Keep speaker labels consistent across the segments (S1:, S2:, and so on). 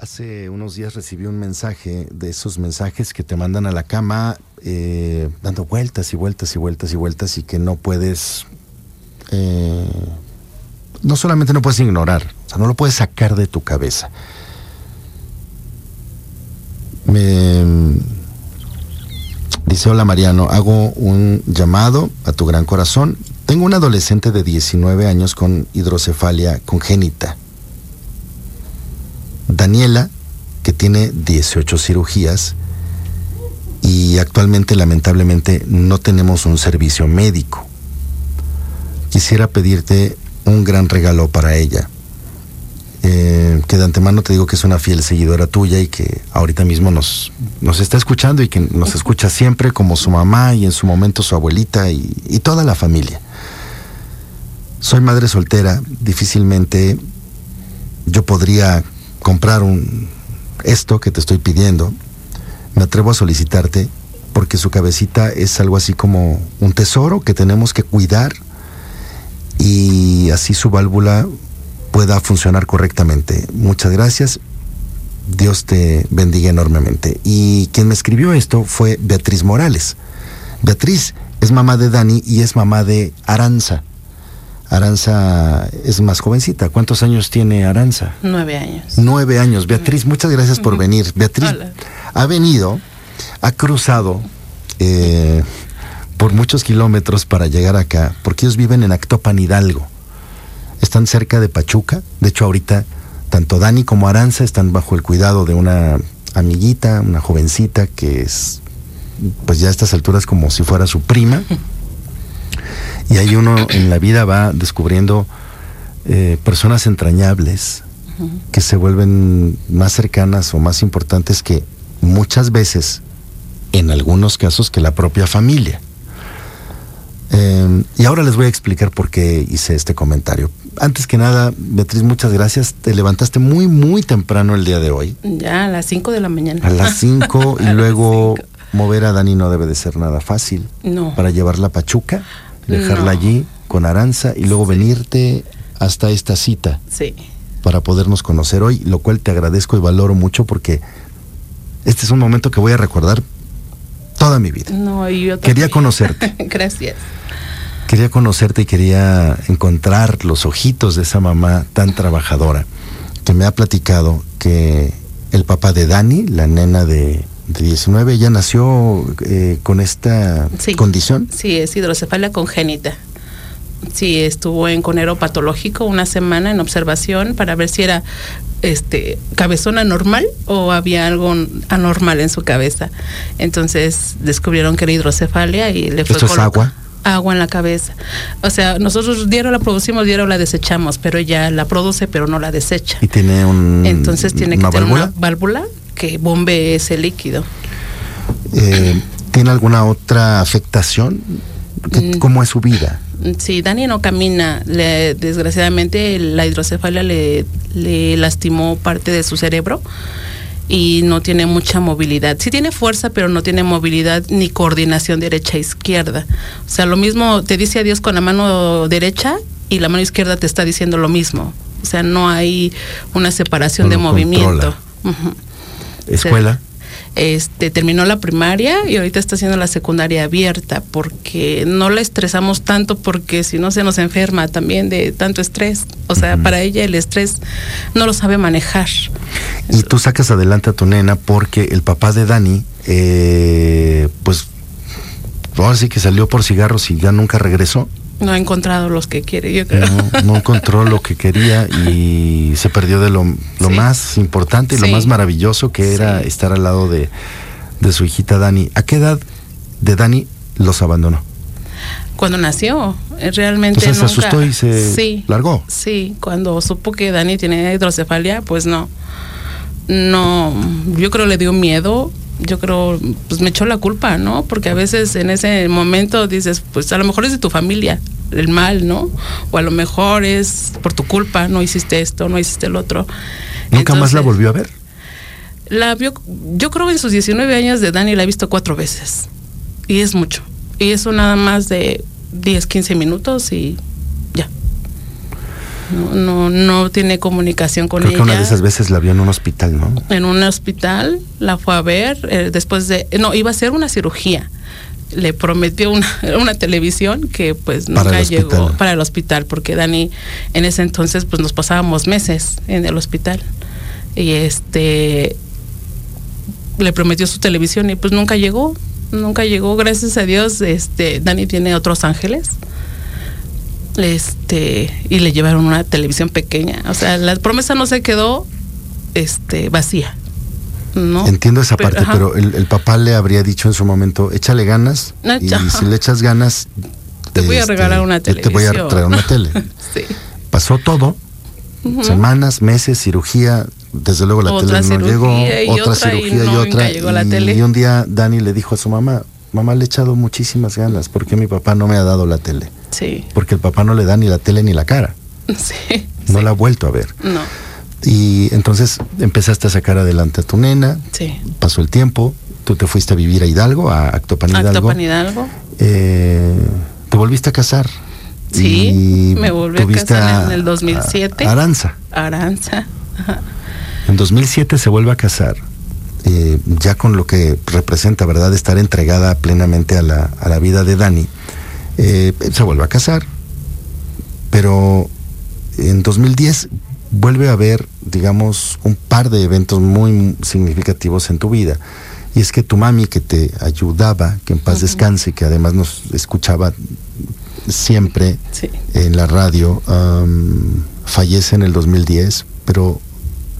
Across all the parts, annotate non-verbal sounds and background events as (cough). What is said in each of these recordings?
S1: Hace unos días recibí un mensaje de esos mensajes que te mandan a la cama eh, dando vueltas y vueltas y vueltas y vueltas y que no puedes, eh, no solamente no puedes ignorar, o sea, no lo puedes sacar de tu cabeza. Me dice, hola Mariano, hago un llamado a tu gran corazón. Tengo un adolescente de 19 años con hidrocefalia congénita Daniela, que tiene 18 cirugías y actualmente lamentablemente no tenemos un servicio médico. Quisiera pedirte un gran regalo para ella. Eh, que de antemano te digo que es una fiel seguidora tuya y que ahorita mismo nos, nos está escuchando y que nos escucha siempre como su mamá y en su momento su abuelita y, y toda la familia. Soy madre soltera, difícilmente yo podría comprar un, esto que te estoy pidiendo, me atrevo a solicitarte porque su cabecita es algo así como un tesoro que tenemos que cuidar y así su válvula pueda funcionar correctamente. Muchas gracias. Dios te bendiga enormemente. Y quien me escribió esto fue Beatriz Morales. Beatriz es mamá de Dani y es mamá de Aranza. Aranza es más jovencita. ¿Cuántos años tiene Aranza?
S2: Nueve años.
S1: Nueve años. Beatriz, muchas gracias por venir. Beatriz ha venido, ha cruzado eh, por muchos kilómetros para llegar acá, porque ellos viven en Actopan Hidalgo. Están cerca de Pachuca. De hecho, ahorita tanto Dani como Aranza están bajo el cuidado de una amiguita, una jovencita que es, pues ya a estas alturas como si fuera su prima. (laughs) Y ahí uno en la vida va descubriendo eh, personas entrañables que se vuelven más cercanas o más importantes que muchas veces, en algunos casos, que la propia familia. Eh, y ahora les voy a explicar por qué hice este comentario. Antes que nada, Beatriz, muchas gracias. Te levantaste muy, muy temprano el día de hoy.
S2: Ya, a las 5 de la mañana.
S1: A las 5 (laughs) y luego mover a Dani no debe de ser nada fácil.
S2: No.
S1: Para llevarla a Pachuca dejarla
S2: No.
S1: allí con Aranza y luego venirte hasta esta cita
S2: Sí.
S1: para podernos conocer hoy, lo cual te agradezco y valoro mucho porque este es un momento que voy a recordar toda mi vida.
S2: No, y yo
S1: Quería
S2: también.
S1: conocerte. (laughs)
S2: Gracias.
S1: Quería conocerte y quería encontrar los ojitos de esa mamá tan trabajadora que me ha platicado que el papá de Dani, la nena de, de 19, ella nació eh, con esta
S2: Sí.
S1: condición.
S2: Sí, es hidrocefalia congénita. Sí, estuvo en conero patológico una semana en observación para ver si era este cabezona normal o había algo anormal en su cabeza. Entonces descubrieron que era hidrocefalia y le fue
S1: ¿Esto es agua?
S2: Agua en la cabeza. O sea, nosotros diario la producimos, diario la desechamos, pero ella la produce pero no la desecha.
S1: Y tiene un,
S2: Entonces tiene que tener una válvula que bombee ese líquido.
S1: Eh, ¿Tiene alguna otra afectación? ¿Qué-
S2: Mm.
S1: ¿Cómo es su vida?
S2: Sí, Dani no camina. Le- desgraciadamente la hidrocefalia le, le lastimó parte de su cerebro y no tiene mucha movilidad. Sí tiene fuerza, pero no tiene movilidad ni coordinación derecha-izquierda. O sea, lo mismo te dice adiós con la mano derecha y la mano izquierda te está diciendo lo mismo. O sea, no hay una separación
S1: No
S2: de movimiento.
S1: ¿Escuela?
S2: Este, terminó la primaria y ahorita está haciendo la secundaria abierta porque no la estresamos tanto porque si no se nos enferma también de tanto estrés. O sea, para ella el estrés no lo sabe manejar.
S1: Y tú sacas adelante a tu nena porque el papá de Dani, eh, pues, ahora sí que salió por cigarros y ya nunca regresó.
S2: No ha encontrado los que quiere, yo creo.
S1: No, no encontró lo que quería y se perdió de lo, lo
S2: Sí.
S1: más importante y lo más maravilloso que era
S2: Sí.
S1: estar al lado de, de su hijita Dani. ¿A qué edad de Dani los abandonó?
S2: Cuando nació, eh, realmente
S1: sea, se asustó y se
S2: sí,
S1: largó.
S2: Sí, cuando supo que Dani tiene hidrocefalia, pues no. no, yo creo le dio miedo, yo creo, pues me echó la culpa, ¿no? Porque a veces en ese momento dices, pues a lo mejor es de tu familia el mal, ¿no? O a lo mejor es por tu culpa, no hiciste esto, no hiciste el otro.
S1: ¿Nunca más la volvió a ver?
S2: La vio, yo creo en sus 19 años de Dani la he visto cuatro veces. Y es mucho. Y eso nada más de 10, 15 minutos y. No, no, no tiene comunicación con
S1: Creo
S2: ella.
S1: que una de esas veces la vio en un hospital, ¿no?
S2: En un hospital, la fue a ver eh, después de... No, iba a hacer una cirugía. Le prometió una, (laughs) una televisión que pues nunca llegó
S1: hospital.
S2: para el hospital, porque Dani en ese entonces pues nos pasábamos meses en el hospital. Y este le prometió su televisión y pues nunca llegó, nunca llegó, gracias a Dios, este Dani tiene otros ángeles. Este, y le llevaron una televisión pequeña, o sea, la promesa no se quedó este vacía. ¿no?
S1: Entiendo esa
S2: Pero-
S1: parte,
S2: ajá.
S1: pero el, el papá le habría dicho en su momento, échale ganas y
S2: ajá.
S1: si le echas ganas,
S2: te voy a
S1: este,
S2: regalar una televisión.
S1: Te voy a traer una tele. (laughs)
S2: sí.
S1: Pasó todo, semanas, meses, cirugía, desde luego la
S2: Otra
S1: tele no llegó, otra
S2: y
S1: cirugía y, otra.
S2: llegó la
S1: y,
S2: tele.
S1: y un día Dani le dijo a su mamá, mamá le he echado muchísimas ganas, ¿por qué mi papá no me ha dado la tele?
S2: Sí.
S1: Porque el papá no le da ni la tele ni la cara, (laughs)
S2: Sí.
S1: no
S2: sí.
S1: la ha vuelto a ver.
S2: No.
S1: Y entonces empezaste a sacar adelante a tu nena,
S2: Sí.
S1: pasó el tiempo, tú te fuiste a vivir a Hidalgo, a Actopan Hidalgo.
S2: Actopan Hidalgo.
S1: Eh, te volviste a casar.
S2: Sí, me volví a casar en el 2007.
S1: a Aranza.
S2: Aranza. Ajá.
S1: En 2007 se vuelve a casar, eh, ya con lo que representa, ¿verdad?, estar entregada plenamente a la, a la vida de Dani. Eh, se vuelve a casar, pero en 2010 vuelve a haber, digamos, un par de eventos muy significativos en tu vida. Y es que tu mami, que te ayudaba, que en paz
S2: Ujú.
S1: descanse, que además nos escuchaba siempre
S2: Sí.
S1: en la radio, fallece en el 2010, pero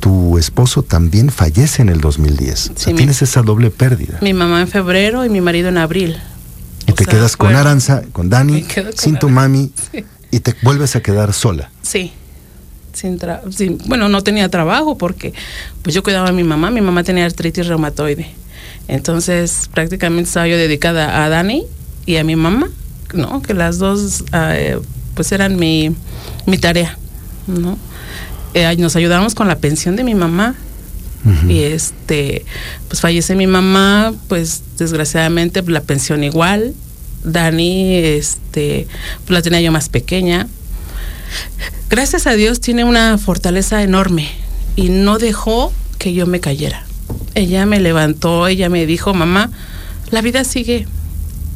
S1: tu esposo también fallece en el 2010. O sea,
S2: Sí, mi-
S1: tienes esa doble pérdida.
S2: Mi mamá en febrero y mi marido en abril.
S1: y
S2: O
S1: te
S2: sea,
S1: quedas con Aranza, con Dani,
S2: con
S1: sin tu mami,
S2: sí.
S1: y te vuelves a quedar sola.
S2: Sí. Sin tra- sin- bueno, no tenía trabajo porque pues yo cuidaba a mi mamá, mi mamá tenía artritis reumatoide. Entonces, prácticamente estaba yo dedicada a Dani y a mi mamá, ¿no? Que las dos eh, pues eran mi, mi tarea, ¿no? Eh, nos ayudábamos con la pensión de mi mamá. Y este pues fallece mi mamá pues desgraciadamente la pensión igual. Dani este pues la tenía yo más pequeña. Gracias a Dios tiene una fortaleza enorme y no dejó que yo me cayera. Ella me levantó ella me dijo mamá la vida sigue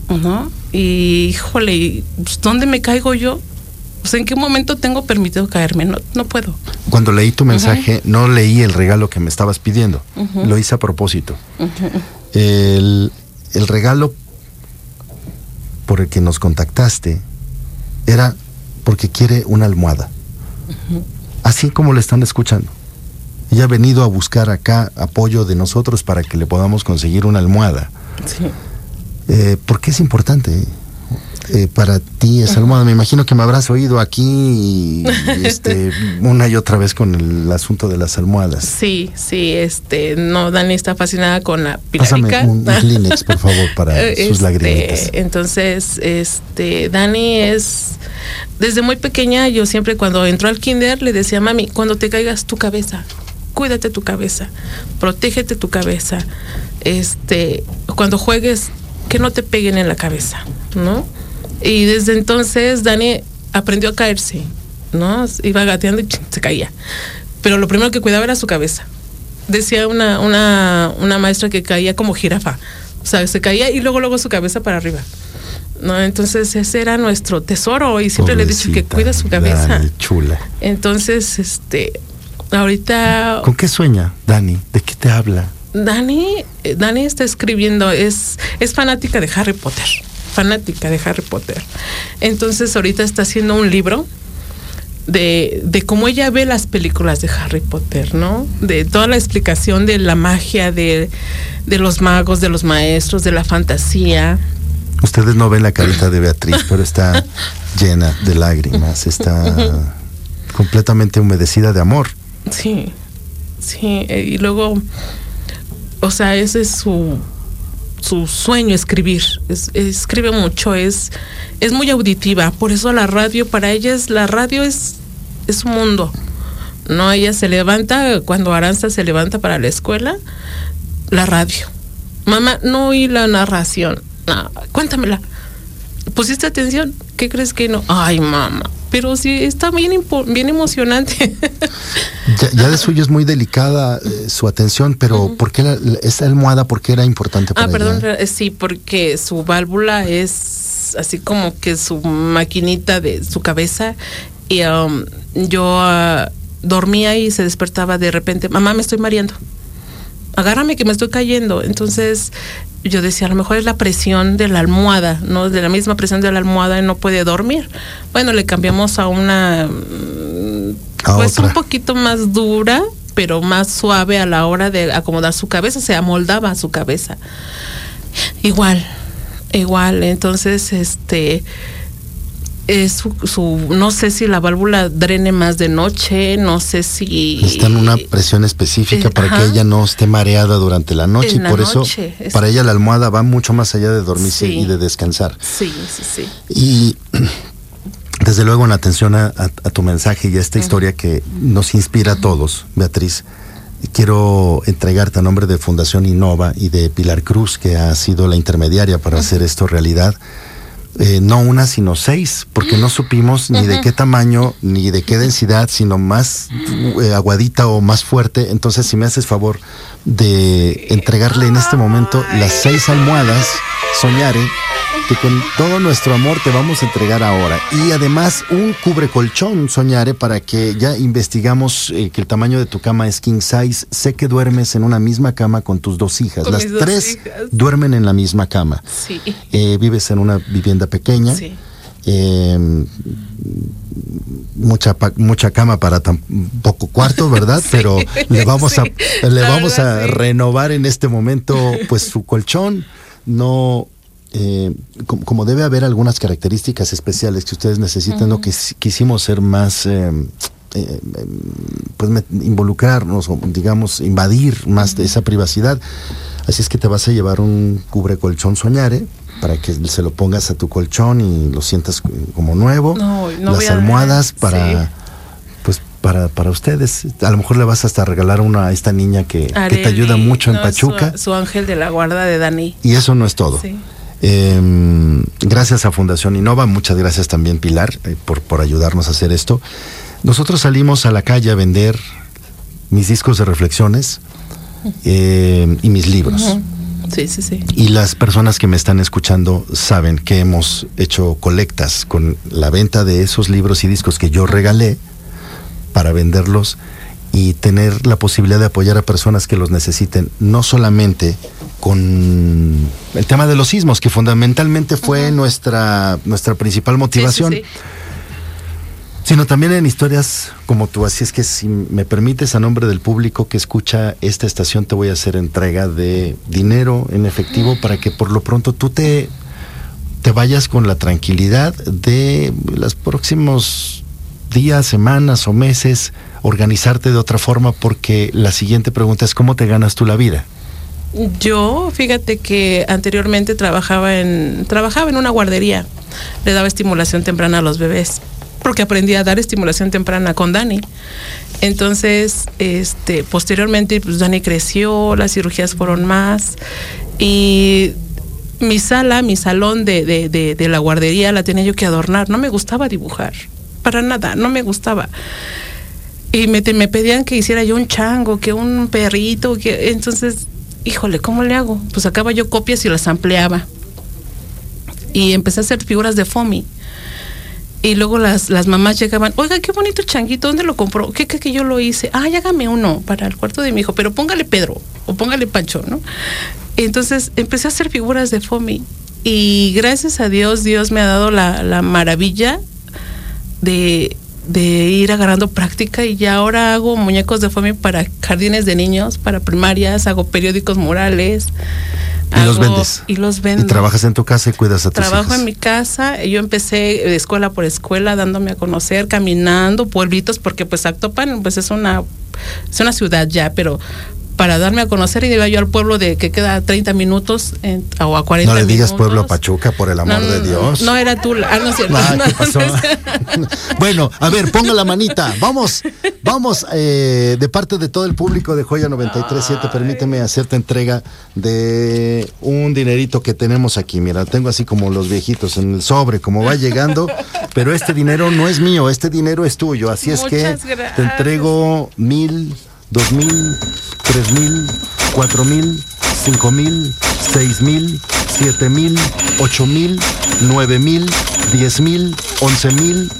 S2: ¿no? y híjole ¿y, pues, dónde me caigo yo pues, en qué momento tengo permitido caerme no no puedo
S1: Cuando leí tu mensaje, no leí el regalo que me estabas pidiendo. Lo hice a propósito. el, el regalo por el que nos contactaste era porque quiere una almohada. Así como le están escuchando. Ella ha venido a buscar acá apoyo de nosotros para que le podamos conseguir una almohada.
S2: sí
S1: Eh, ¿Por qué es importante eh, para ti esa almohada? Me imagino que me habrás oído aquí este, (laughs) una y otra vez con el asunto de las almohadas.
S2: Sí, sí, este, no, Dani está fascinada con la
S1: Pásame
S2: pilarica.
S1: un, un (laughs) Kleenex, por favor, para (laughs) sus
S2: este,
S1: lagrimitas.
S2: Entonces, este, Dani es, desde muy pequeña, yo siempre cuando entró al kinder le decía, mami, cuando te caigas tu cabeza, cuídate tu cabeza, protégete tu cabeza, este, cuando juegues, que no te peguen en la cabeza, ¿no? Y desde entonces Dani aprendió a caerse, ¿no? Iba gateando y se caía. Pero lo primero que cuidaba era su cabeza. Decía una, una, una maestra que caía como jirafa. O sea, se caía y luego luego su cabeza para arriba. ¿No? Entonces ese era nuestro tesoro y siempre le he dicho que cuida su cabeza.
S1: Dani, chula.
S2: Entonces, este, ahorita
S1: ¿Con qué sueña, Dani? ¿De qué te habla?
S2: Dani, eh, Dani está escribiendo, es, es fanática de Harry Potter, fanática de Harry Potter. Entonces ahorita está haciendo un libro de, de cómo ella ve las películas de Harry Potter, ¿no? De toda la explicación de la magia, de, de los magos, de los maestros, de la fantasía.
S1: Ustedes no ven la carita de Beatriz, pero está (laughs) llena de lágrimas, está completamente humedecida de amor.
S2: Sí, Sí, eh, y luego, o sea, ese es su, su sueño escribir. Es, escribe mucho, es, es muy auditiva. Por eso la radio, para ella es, la radio es, es un mundo. No, ella se levanta, cuando Aranza se levanta para la escuela, la radio. Mamá, no oí la narración. No, cuéntamela. ¿Pusiste atención? ¿Qué crees que no? Ay, mamá. Pero sí, está bien, bien emocionante. (laughs)
S1: ya, de suyo es muy delicada eh, su atención, pero ¿por qué la, esa almohada, por qué era importante para
S2: Ah, perdón, eh, sí, porque su válvula es así como que su maquinita de su cabeza y um, yo uh, dormía y se despertaba de repente, mamá, me estoy mareando agárrame que me estoy cayendo. Entonces yo decía, a lo mejor es la presión de la almohada, ¿no? De la misma presión de la almohada y no puede dormir. Bueno, le cambiamos a una, pues un poquito más dura, pero más suave a la hora de acomodar su cabeza, se amoldaba a su cabeza. Igual, igual. Entonces, este, es su, no sé si la válvula drene más de noche, no sé si
S1: está en una presión específica para que ella no esté mareada durante la noche y por eso para ella la almohada va mucho más allá de dormirse y de descansar.
S2: Sí, sí, sí.
S1: Y desde luego en atención a, tu mensaje y a esta historia que nos inspira a todos, Beatriz, quiero entregarte a nombre de Fundación Innova y de Pilar Cruz, que ha sido la intermediaria para hacer esto realidad eh, no una, sino seis, porque no supimos ni de qué tamaño, ni de qué densidad, sino más eh, aguadita o más fuerte. Entonces, si me haces favor de entregarle en este momento las seis almohadas, soñare que con todo nuestro amor te vamos a entregar ahora. Y además un cubre colchón, Soñare, para que ya investigamos eh, que el tamaño de tu cama es king size. Sé que duermes en una misma cama con tus dos hijas. Las tres duermen en la misma cama.
S2: Sí.
S1: Eh, vives en una vivienda pequeña. Sí. Em, mucha mucha cama para tan poco cuarto, ¿verdad? (laughs) Pero le vamos a le vamos a renovar en este momento pues su colchón. No eh, como, debe haber algunas características especiales que ustedes necesitan, lo que quisimos ser más, eh, eh, pues involucrarnos o digamos invadir más de esa privacidad. Así es que te vas a llevar un cubre colchón soñare para que se lo pongas a tu colchón y lo sientas como nuevo. Las almohadas para... Pues para, para ustedes. A lo mejor le vas hasta regalar una a esta niña que, te ayuda mucho en Pachuca.
S2: Su, ángel de la guarda de Dani.
S1: Y eso no es todo. Em, gracias a Fundación Innova, muchas gracias también Pilar eh, por, por ayudarnos a hacer esto. Nosotros salimos a la calle a vender mis discos de reflexiones em, y mis libros.
S2: Sí, sí, sí.
S1: Y las personas que me están escuchando saben que hemos hecho colectas con la venta de esos libros y discos que yo regalé para venderlos y tener la posibilidad de apoyar a personas que los necesiten, no solamente con el tema de los sismos, que fundamentalmente fue nuestra, nuestra principal motivación, sino también en historias como tú. Así es que si me permites, a nombre del público que escucha esta estación, te voy a hacer entrega de dinero en efectivo para que por lo pronto tú te, te vayas con la tranquilidad de los próximos días, semanas o meses organizarte de otra forma porque la siguiente pregunta es ¿cómo te ganas tú la vida?
S2: Yo, fíjate que anteriormente trabajaba en trabajaba en una guardería. Le daba estimulación temprana a los bebés porque aprendí a dar estimulación temprana con Dani. Entonces, este, posteriormente, pues Dani creció, las cirugías fueron más y mi sala, mi salón de, de, la guardería la tenía yo que adornar. No me gustaba dibujar, para nada, no me gustaba y me, me pedían que hiciera yo un chango, que un perrito, que entonces, híjole, ¿cómo le hago? Pues sacaba yo copias y las ampliaba. Y empecé a hacer figuras de FOMI. Y luego las, las mamás llegaban, oiga, qué bonito changuito, ¿dónde lo compró? ¿Qué, qué que yo lo hice? Ah, hágame uno para el cuarto de mi hijo, pero póngale Pedro o póngale Pancho, ¿no? Entonces empecé a hacer figuras de FOMI. Y gracias a Dios, Dios me ha dado la, la maravilla de de ir agarrando práctica y ya ahora hago muñecos de foamy para jardines de niños, para primarias, hago periódicos murales,
S1: Y los vendes.
S2: Y los vendo.
S1: Y trabajas en tu casa y cuidas a tus
S2: Trabajo en mi casa. Yo empecé de escuela por escuela, dándome a conocer, caminando, pueblitos, porque pues Actopan pues es una, es una ciudad ya, pero para darme a conocer y iba yo al pueblo de que queda a 30 minutos en- o a 40
S1: No le digas
S2: minutos.
S1: pueblo a Pachuca, por el amor
S2: No,
S1: de Dios.
S2: No, era tú. Ah, no es cierto.
S1: Ah, (laughs) (laughs) bueno, a ver, ponga la manita. Vamos, vamos, eh, de parte de todo el público de Joya 937, permíteme hacerte entrega de un dinerito que tenemos aquí. Mira, tengo así como los viejitos en el sobre, como va llegando, (laughs) pero este dinero no es mío, este dinero es tuyo. Así es que te entrego mil, dos mil, tres mil, cuatro mil, cinco mil, seis mil, siete mil, ocho mil, nueve mil, diez mil, once mil,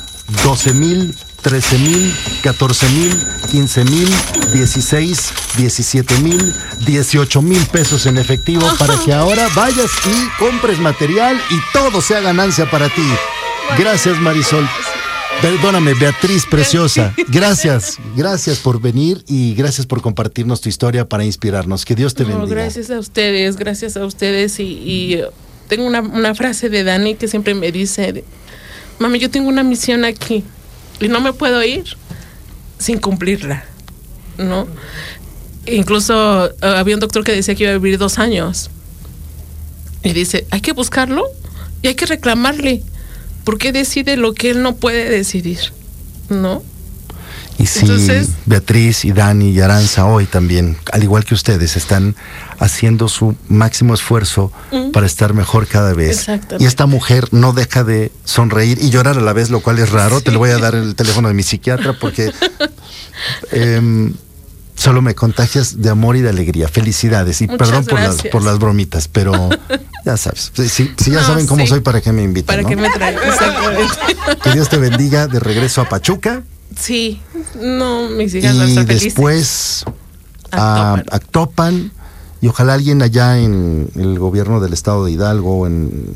S1: doce mil, trece mil, catorce mil, quince mil, dieciséis, diecisiete mil, dieciocho mil pesos en efectivo (laughs) para que ahora vayas y compres material y todo sea ganancia para ti. Gracias Marisol. Perdóname, Beatriz Preciosa. (laughs) Gracias, gracias por venir y gracias por compartirnos tu historia para inspirarnos. Que Dios te
S2: No,
S1: bendiga.
S2: gracias a ustedes, gracias a ustedes. Y, y, eh, tengo una, una frase de Dani que siempre me dice, mami, yo tengo una misión aquí y no me puedo ir sin cumplirla, ¿no? Incluso eh, había un doctor que decía que iba a vivir dos años. Y dice, hay que buscarlo y hay que reclamarle. ¿Por qué decide lo que él no puede decidir? ¿No?
S1: Y sí,
S2: Entonces-
S1: Beatriz y Dani y Aranza hoy también, al igual que ustedes, están haciendo su máximo esfuerzo para estar mejor cada vez. Y esta mujer no deja de sonreír y llorar a la vez, lo cual es raro. Te le voy a dar el teléfono de mi psiquiatra porque (laughs) em, solo me contagias de amor y de alegría. Felicidades y
S2: Muchas
S1: perdón por las, por las bromitas, pero (laughs) ya sabes. Si, si- si ya
S2: No,
S1: saben cómo
S2: sí.
S1: soy, ¿para qué me invitan?
S2: Para
S1: no?
S2: que me traiga. Exactamente. (laughs)
S1: Que Dios te bendiga de regreso a Pachuca.
S2: Sí, no, mis hijas a
S1: y después a.
S2: Actopan
S1: y ojalá alguien allá en el gobierno del estado de Hidalgo o en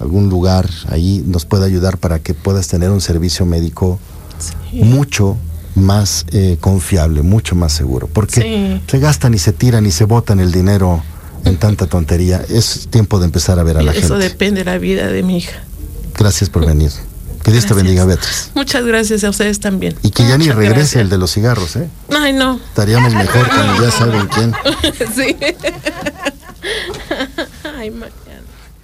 S1: algún lugar ahí nos pueda ayudar para que puedas tener un servicio médico mucho más eh, confiable, mucho más seguro, porque
S2: Sí.
S1: se gastan y se tiran y se botan el dinero en tanta tontería. Es tiempo de empezar a ver a la
S2: Eso
S1: gente.
S2: depende de la vida de mi hija.
S1: Gracias por venir. Que Dios te
S2: Gracias.
S1: bendiga, Beatriz.
S2: Muchas gracias a ustedes también.
S1: Y que ya ni regrese
S2: gracias.
S1: el de los cigarros, ¿eh?
S2: Ay, no.
S1: Estaríamos mejor con ya saben quién. (laughs)
S2: sí. (laughs) Ay, mañana.